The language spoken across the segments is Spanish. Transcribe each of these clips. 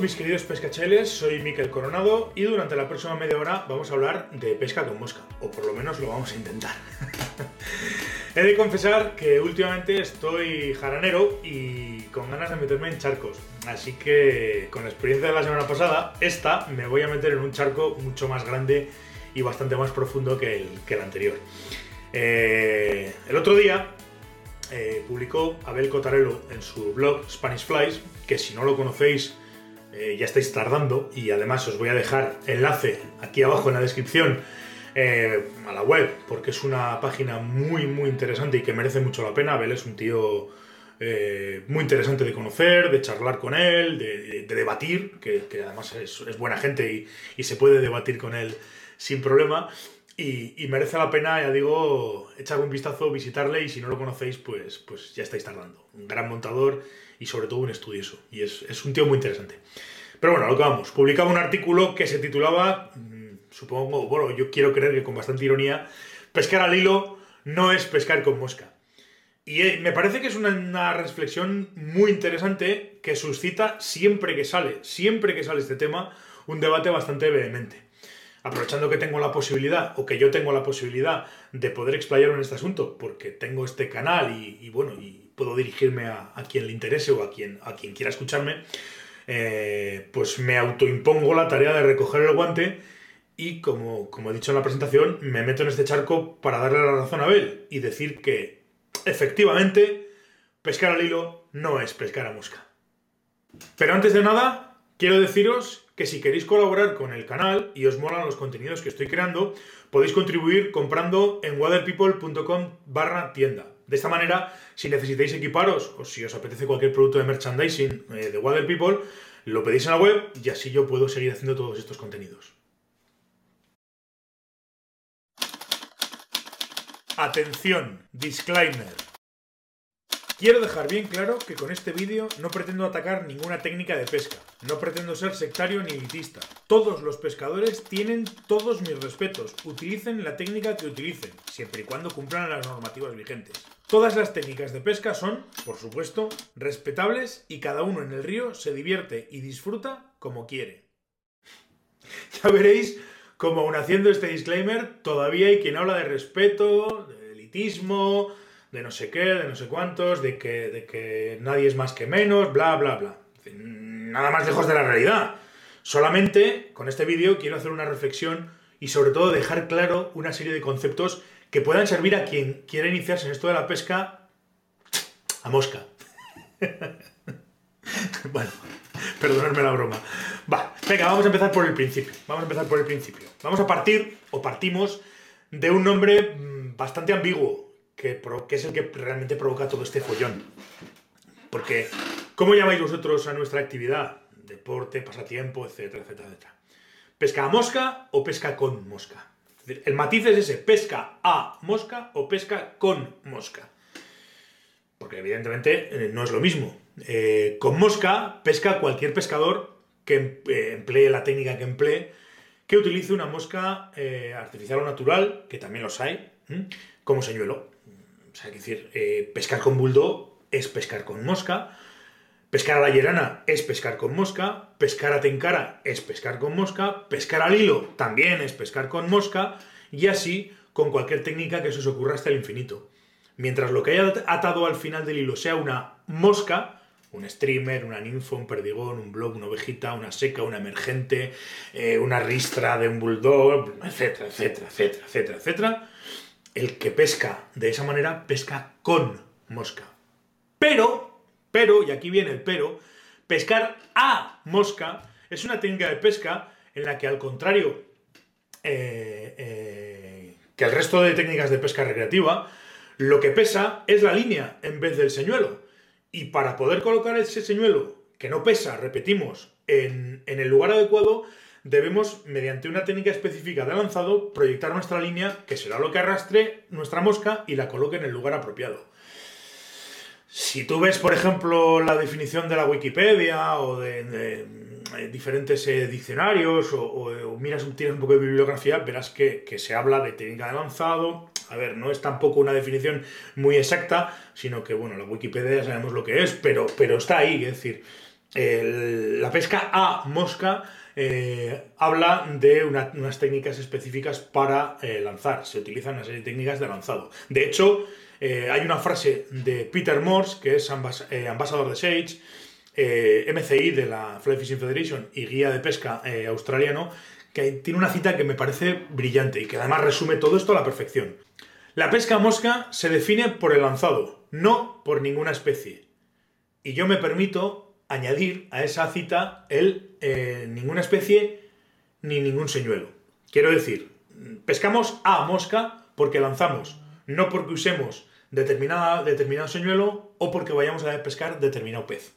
Mis queridos pescacheles, soy Miquel Coronado y durante la próxima media hora vamos a hablar de pesca con mosca, o por lo menos lo vamos a intentar. He de confesar que últimamente estoy jaranero y con ganas de meterme en charcos, así que con la experiencia de la semana pasada, esta me voy a meter en un charco mucho más grande y bastante más profundo que el, anterior. Eh, el otro día eh, publicó Abel Cotarelo en su blog Spanish Flies, que si no lo conocéis eh, ya estáis tardando y además os voy a dejar enlace aquí abajo en la descripción eh, a la web, porque es una página muy muy interesante y que merece mucho la pena. Abel es un tío muy interesante de conocer, de charlar con él, de, debatir, que, además es, buena gente y se puede debatir con él sin problema. Y, merece la pena, ya digo, echar un vistazo, visitarle y si no lo conocéis, pues, pues ya estáis tardando. Un gran montador y sobre todo un estudioso. Y es, un tío muy interesante. Pero bueno, lo que vamos. Publicaba un artículo que se titulaba, mm, supongo, bueno, yo quiero creer que con bastante ironía, pescar al hilo no es pescar con mosca. Y eh, me parece que es una, una, reflexión muy interesante que suscita siempre que sale, siempre que sale este tema, un debate bastante vehemente aprovechando que tengo la posibilidad, o que yo tengo la posibilidad de poder explayarme en este asunto, porque tengo este canal y, bueno, y puedo dirigirme a, quien le interese o a quien, a quien quiera escucharme, eh, pues me autoimpongo la tarea de recoger el guante y como, como he dicho en la presentación, me meto en este charco para darle la razón a Abel y decir que efectivamente pescar al hilo no es pescar a mosca. Pero antes de nada, quiero deciros que si queréis colaborar con el canal y os molan los contenidos que estoy creando, podéis contribuir comprando en waterpeople.com barra tienda. De esta manera, si necesitáis equiparos o si os apetece cualquier producto de merchandising eh, de Water People, lo pedís en la web y así yo puedo seguir haciendo todos estos contenidos. Atención, disclaimer. Quiero dejar bien claro que con este vídeo no pretendo atacar ninguna técnica de pesca, no pretendo ser sectario ni elitista. Todos los pescadores tienen todos mis respetos, utilicen la técnica que utilicen, siempre y cuando cumplan las normativas vigentes. Todas las técnicas de pesca son, por supuesto, respetables y cada uno en el río se divierte y disfruta como quiere. Ya veréis como aún haciendo este disclaimer, todavía hay quien habla de respeto, de elitismo, de no sé qué, de no sé cuántos, de que, de que nadie es más que menos, bla, bla, bla. Nada más lejos de la realidad. Solamente con este vídeo quiero hacer una reflexión y sobre todo dejar claro una serie de conceptos que puedan servir a quien quiera iniciarse en esto de la pesca a mosca. bueno, perdonadme la broma. Va, venga, vamos a empezar por el principio. Vamos a empezar por el principio. Vamos a partir, o partimos, de un nombre mm, bastante ambiguo, que, es el que realmente provoca todo este follón. Porque, ¿cómo llamáis vosotros a nuestra actividad? Deporte, pasatiempo, etcétera, etcétera, etcétera. ¿Pesca a mosca o pesca con mosca? El matiz es ese, pesca a mosca o pesca con mosca. Porque evidentemente eh, no es lo mismo. Eh, con mosca pesca cualquier pescador que em, eh, emplee la técnica que emplee, que utilice una mosca artificial o natural, que también los hay, como señuelo. Sea, decir, eh, pescar con bulldog es pescar con mosca, pescar a la llerana es pescar con mosca, pescar a tencara es pescar con mosca, pescar al hilo también es pescar con mosca, y así con cualquier técnica que se os ocurra hasta el infinito. Mientras lo que haya atado al final del hilo sea una mosca, un streamer, una ninfo, un perdigón, un blob, una ovejita, una seca, una emergente, eh, una ristra de un bulldog, etcétera, etcétera, etcétera, etcétera, etcétera, el que pesca de esa manera pesca con mosca. Pero, pero, y aquí viene el pero, pescar a mosca es una técnica de pesca en la que al contrario eh, eh, que el resto de técnicas de pesca recreativa, lo que pesa es la línea en vez del señuelo. Y para poder colocar ese señuelo, que no pesa, repetimos, en, en el lugar adecuado, debemos, mediante una técnica específica de lanzado, proyectar nuestra línea, que será lo que arrastre nuestra mosca y la coloque en el lugar apropiado. Si tú ves, por ejemplo, la definición de la Wikipedia o de, diferentes eh, diccionarios o, miras, tienes un poco de bibliografía, verás que, se habla de técnica de lanzado. A ver, no es tampoco una definición muy exacta, sino que, bueno, la Wikipedia ya sabemos lo que es, pero, pero está ahí, es decir, la pesca a mosca eh, habla de unas técnicas específicas para eh, lanzar. Se utilizan una serie de técnicas de lanzado. De hecho, eh, hay una frase de Peter Morse, que es ambasador de Sage, MCI de la Fly Fishing Federation y guía de pesca australiano, que tiene una cita que me parece brillante y que además resume todo esto a la perfección. La pesca mosca se define por el lanzado, no por ninguna especie. Y yo me permito añadir a esa cita el eh, ninguna especie ni ningún señuelo. Quiero decir, pescamos a mosca porque lanzamos, no porque usemos determinada, determinado señuelo o porque vayamos a pescar determinado pez.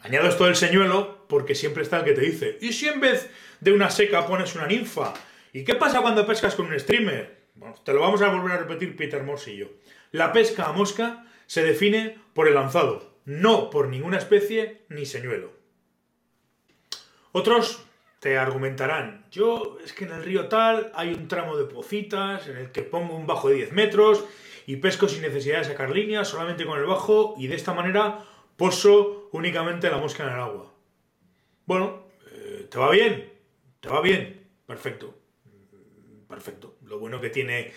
Añado esto del señuelo porque siempre está el que te dice, ¿y si en vez de una seca pones una ninfa? ¿Y qué pasa cuando pescas con un streamer? Bueno, te lo vamos a volver a repetir Peter Morsillo. La pesca a mosca se define por el lanzado, no por ninguna especie ni señuelo. Otros te argumentarán, yo es que en el río tal hay un tramo de pocitas en el que pongo un bajo de 10 metros y pesco sin necesidad de sacar líneas, solamente con el bajo y de esta manera poso únicamente la mosca en el agua. Bueno, eh, ¿te va bien? ¿Te va bien? Perfecto. Perfecto. Lo bueno que tiene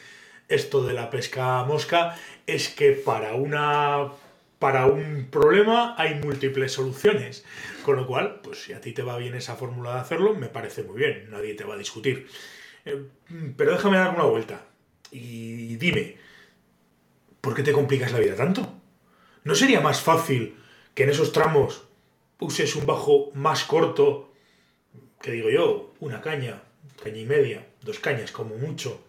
esto de la pesca mosca es que para una para un problema hay múltiples soluciones. Con lo cual, pues si a ti te va bien esa fórmula de hacerlo, me parece muy bien, nadie te va a discutir. Eh, pero déjame dar una vuelta y dime, ¿por qué te complicas la vida tanto? ¿No sería más fácil que en esos tramos uses un bajo más corto, que digo yo, una caña, caña y media, dos cañas como mucho,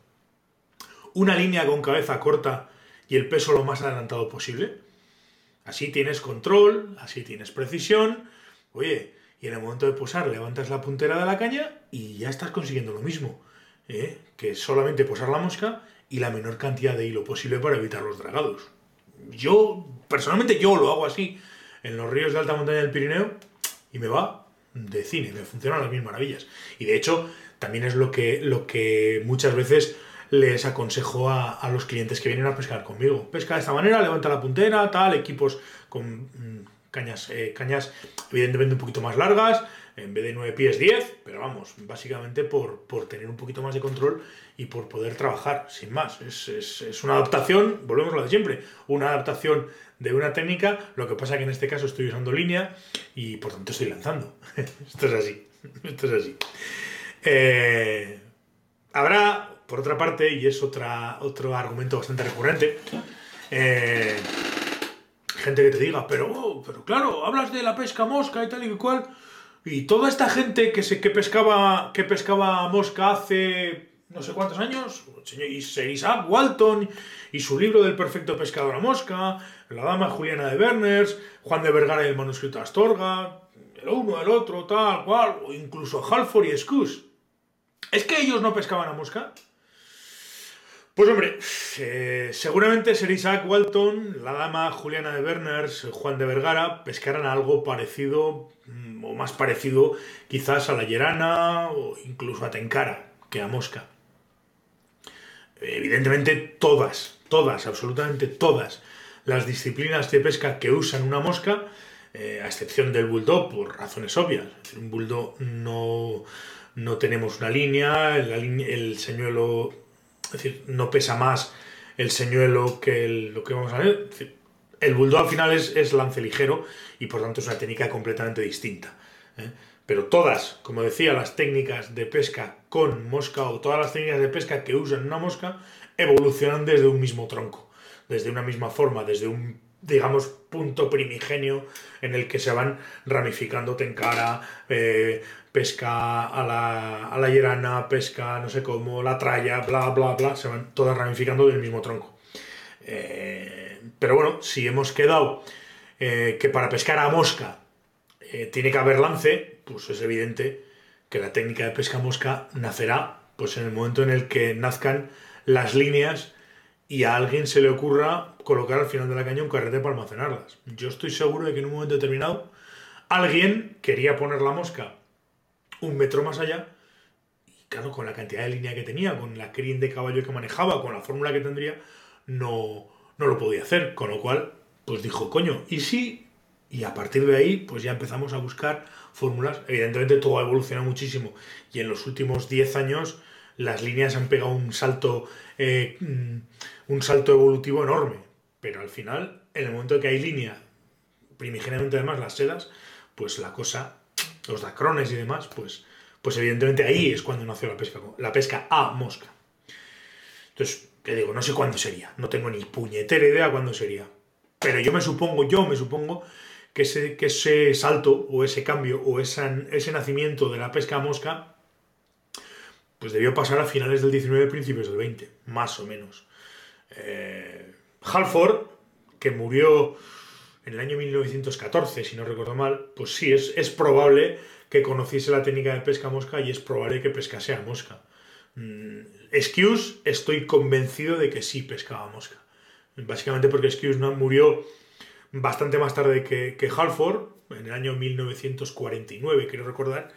una línea con cabeza corta y el peso lo más adelantado posible? Así tienes control, así tienes precisión. Oye, y en el momento de posar levantas la puntera de la caña y ya estás consiguiendo lo mismo. ¿eh? Que solamente posar la mosca y la menor cantidad de hilo posible para evitar los dragados. Yo, personalmente yo lo hago así en los ríos de alta montaña del Pirineo y me va de cine, me funcionan las mil maravillas. Y de hecho, también es lo que, lo que muchas veces les aconsejo a, los clientes que vienen a pescar conmigo. Pesca de esta manera, levanta la puntera, tal, equipos con mm, cañas, eh, cañas evidentemente un poquito más largas, en vez de 9 pies 10, pero vamos, básicamente por, tener un poquito más de control y por poder trabajar, sin más. Es, una adaptación, volvemos a lo de siempre, una adaptación de una técnica, lo que pasa que en este caso estoy usando línea y por tanto estoy lanzando. esto es así, esto es así. Eh, habrá por otra parte, y es otra, otro argumento bastante recurrente, eh, gente que te diga, pero, oh, pero claro, hablas de la pesca mosca y tal y cual, y toda esta gente que, se, que, pescaba, que pescaba mosca hace no sé cuántos años, y Isaac Walton y su libro del perfecto pescador a mosca, la dama Juliana de Berners, Juan de Vergara y el manuscrito Astorga, el uno, el otro, tal, cual, o incluso Halford y Scus. ¿Es que ellos no pescaban a mosca? Pues hombre, eh, seguramente Sir Isaac Walton, la dama Juliana de Berners, Juan de Vergara pescaran algo parecido mm, o más parecido quizás a la Llerana o incluso a Tenkara que a Mosca. Evidentemente todas, todas, absolutamente todas las disciplinas de pesca que usan una mosca, eh, a excepción del bulldog por razones obvias. Un bulldog no, no tenemos una línea, el señuelo es decir, no pesa más el señuelo que lo que vamos a ver. El bulldog al final es, lance ligero y por tanto es una técnica completamente distinta. ¿eh? Pero todas, como decía, las técnicas de pesca con mosca o todas las técnicas de pesca que usan una mosca evolucionan desde un mismo tronco, desde una misma forma, desde un digamos, punto primigenio en el que se van ramificando tencara, eh, pesca a la, a la pesca no sé cómo, la tralla, bla, bla, bla, se van todas ramificando del mismo tronco. Eh, pero bueno, si hemos quedado eh, que para pescar a mosca tiene que haber lance, pues es evidente que la técnica de pesca mosca nacerá pues en el momento en el que nazcan las líneas y a alguien se le ocurra colocar al final de la caña un carrete para almacenarlas. Yo estoy seguro de que en un momento determinado alguien quería poner la mosca un metro más allá y claro, con la cantidad de línea que tenía, con la crin de caballo que manejaba, con la fórmula que tendría, no, no lo podía hacer. Con lo cual, pues dijo, coño, ¿y si Y a partir de ahí, pues ya empezamos a buscar fórmulas. Evidentemente todo ha evolucionado muchísimo y en los últimos 10 años las líneas han pegado un salto, eh, mm, un salto evolutivo enorme. Pero al final, en el momento que hay línea, primigeniamente además las sedas, pues la cosa, los dacrones y demás, pues, pues evidentemente ahí es cuando nació la pesca, la pesca a mosca. Entonces, te digo, no sé cuándo sería, no tengo ni puñetera idea cuándo sería. Pero yo me supongo, yo me supongo que ese, que ese salto o ese cambio o ese nacimiento de la pesca a mosca pues debió pasar a finales del 19 principios del 20, más o menos. Eh, Halford, que murió en el año 1914, si no recuerdo mal, pues sí, es, es probable que conociese la técnica de pesca a mosca y es probable que pescase a mosca. Mm, estoy convencido de que sí pescaba mosca. Básicamente porque Excuse no murió bastante más tarde que, que Halford, en el año 1949, quiero recordar,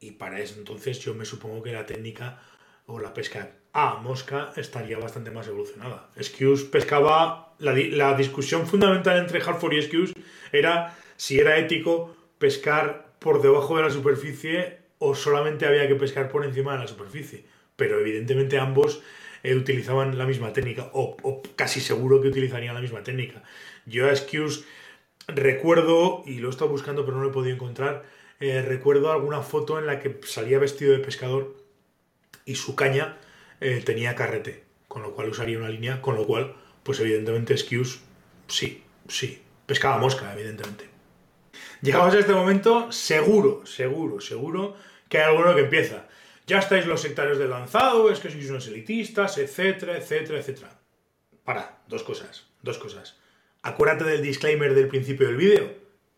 y para eso entonces yo me supongo que la técnica o la pesca a mosca estaría bastante más evolucionada. Excuse pescaba, la, la discusión fundamental entre Halford y Excuse era si era ético pescar por debajo de la superficie o solamente había que pescar por encima de la superficie. Pero evidentemente ambos eh, utilizaban la misma técnica, o, casi seguro que utilizarían la misma técnica. Yo a Excuse recuerdo, y lo he estado buscando pero no lo he podido encontrar, eh, recuerdo alguna foto en la que salía vestido de pescador y su caña eh, tenía carrete, con lo cual usaría una línea, con lo cual, pues evidentemente Excuse, sí, sí, pescaba mosca, evidentemente. Llegamos a este momento, seguro, seguro, seguro que hay alguno que empieza. Ya estáis los sectarios del lanzado, es que sois unos elitistas, etcétera, etcétera, etcétera. Para, dos cosas, dos cosas. Acuérdate del disclaimer del principio del vídeo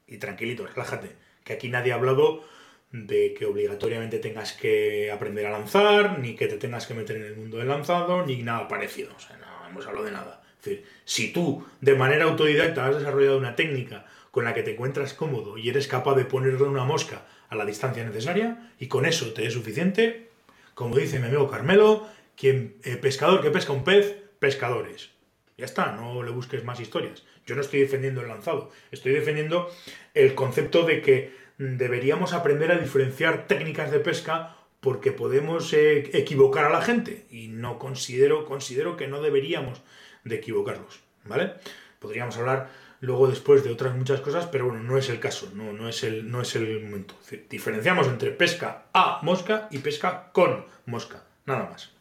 y tranquilito, relájate que aquí nadie ha hablado de que obligatoriamente tengas que aprender a lanzar, ni que te tengas que meter en el mundo del lanzado, ni nada parecido. O sea, no hemos hablado de nada. Es decir, si tú de manera autodidacta has desarrollado una técnica con la que te encuentras cómodo y eres capaz de ponerle una mosca a la distancia necesaria, y con eso te es suficiente, como dice mi amigo Carmelo, quien eh, pescador que pesca un pez, pescadores. Ya está, no le busques más historias. Yo no estoy defendiendo el lanzado, estoy defendiendo el concepto de que deberíamos aprender a diferenciar técnicas de pesca porque podemos eh, equivocar a la gente y no considero, considero que no deberíamos de equivocarlos, ¿vale? Podríamos hablar luego después de otras muchas cosas, pero bueno, no es el caso, no, no, es, el, no es el momento. Diferenciamos entre pesca a mosca y pesca con mosca, nada más.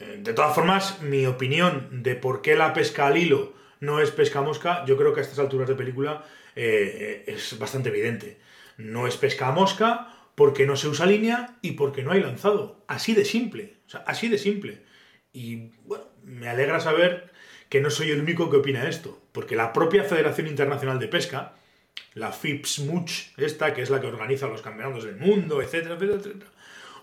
Eh, de todas formas, mi opinión de por qué la pesca al hilo no es pesca mosca, yo creo que a estas alturas de película eh, es bastante evidente. No es pesca mosca porque no se usa línea y porque no hay lanzado. Así de simple. O sea, así de simple. Y me alegra saber que no soy el único que opina esto, porque la propia Federación Internacional de Pesca, la FIPSMUCH, esta que es la que organiza los campeonatos del mundo, etcétera, etcétera, etcétera,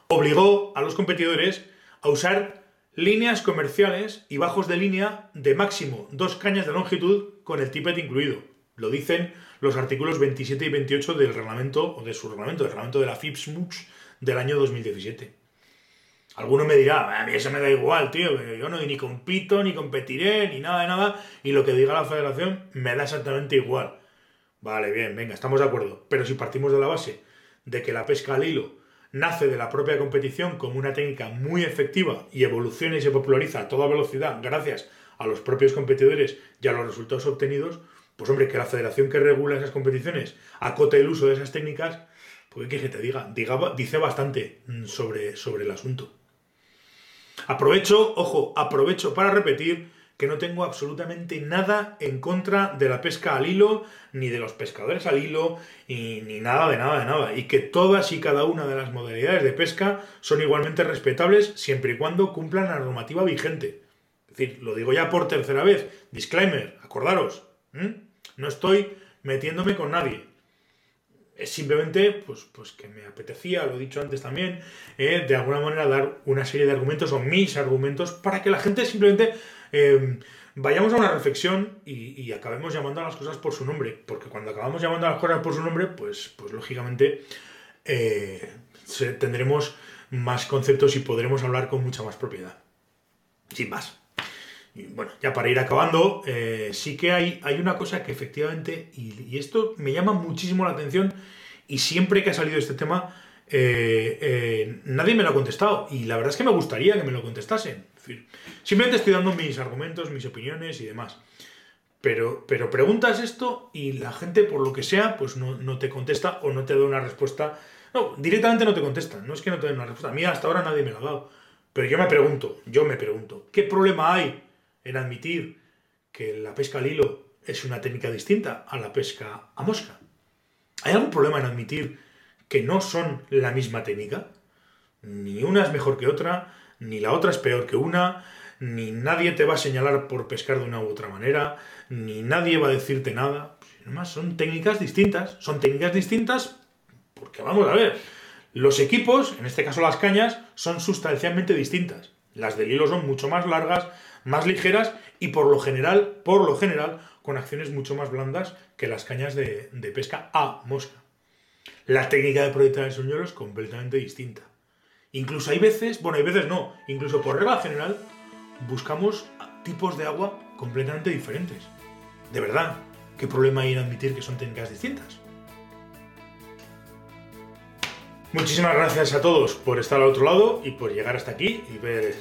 obligó a los competidores a usar líneas comerciales y bajos de línea de máximo dos cañas de longitud con el tippet incluido. Lo dicen los artículos 27 y 28 del reglamento, o de su reglamento, del reglamento de la FIPSMUX del año 2017. Alguno me dirá, a mí eso me da igual, tío, yo no ni compito, ni competiré, ni nada de nada, y lo que diga la federación me da exactamente igual. Vale, bien, venga, estamos de acuerdo. Pero si partimos de la base de que la pesca al hilo nace de la propia competición como una técnica muy efectiva y evoluciona y se populariza a toda velocidad gracias a los propios competidores y a los resultados obtenidos, pues hombre, que la federación que regula esas competiciones acote el uso de esas técnicas, pues qué que te diga, dice bastante mm, sobre, sobre el asunto. Aprovecho, ojo, aprovecho para repetir que no tengo absolutamente nada en contra de la pesca al hilo, ni de los pescadores al hilo, y, ni nada de nada de nada. Y que todas y cada una de las modalidades de pesca son igualmente respetables siempre y cuando cumplan la normativa vigente. Es decir, lo digo ya por tercera vez. Disclaimer, acordaros. No estoy metiéndome con nadie. Es simplemente, pues, pues que me apetecía, lo he dicho antes también, eh, de alguna manera dar una serie de argumentos o mis argumentos para que la gente simplemente Em, vayamos a una reflexión y, acabemos llamando a las cosas por su nombre, porque cuando acabamos llamando a las cosas por su nombre, pues, pues lógicamente eh, tendremos más conceptos y podremos hablar con mucha más propiedad. Sin más. Y bueno, ya para ir acabando, eh, sí que hay, hay una cosa que efectivamente, y, esto me llama muchísimo la atención, y siempre que ha salido este tema, eh, nadie me lo ha contestado. Y la verdad es que me gustaría que me lo contestasen. Simplemente estoy dando mis argumentos, mis opiniones y demás. Pero, pero preguntas esto y la gente, por lo que sea, pues no, no te contesta o no te da una respuesta. No, directamente no te contesta. No es que no te den una respuesta. A mí hasta ahora nadie me la ha dado. Pero yo me pregunto, yo me pregunto, ¿qué problema hay en admitir que la pesca al hilo es una técnica distinta a la pesca a mosca? ¿Hay algún problema en admitir que no son la misma técnica? Ni una es mejor que otra, ni la otra es peor que una, ni nadie te va a señalar por pescar de una u otra manera, ni nadie va a decirte nada. Además, son técnicas distintas. Son técnicas distintas porque, vamos a ver, los equipos, en este caso las cañas, son sustancialmente distintas. Las del hilo son mucho más largas, más ligeras y por lo general, por lo general, con acciones mucho más blandas que las cañas de, pesca a mosca. La técnica de proyectar el sueño es completamente distinta. Incluso hay veces, bueno, hay veces no, incluso por regla general, buscamos tipos de agua completamente diferentes. De verdad, ¿qué problema hay en admitir que son técnicas distintas? Muchísimas gracias a todos por estar al otro lado y por llegar hasta aquí y ver,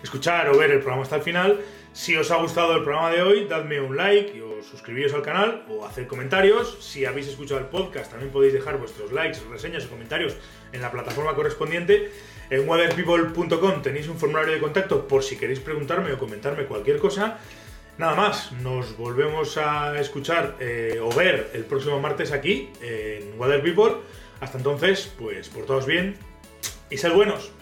escuchar o ver el programa hasta el final. Si os ha gustado el programa de hoy, dadme un like o suscribiros al canal o hacer comentarios. Si habéis escuchado el podcast, también podéis dejar vuestros likes, reseñas o comentarios en la plataforma correspondiente. En waterpeople.com tenéis un formulario de contacto por si queréis preguntarme o comentarme cualquier cosa. Nada más, nos volvemos a escuchar eh, o ver el próximo martes aquí en Water People. Hasta entonces, pues por todos bien y ser buenos.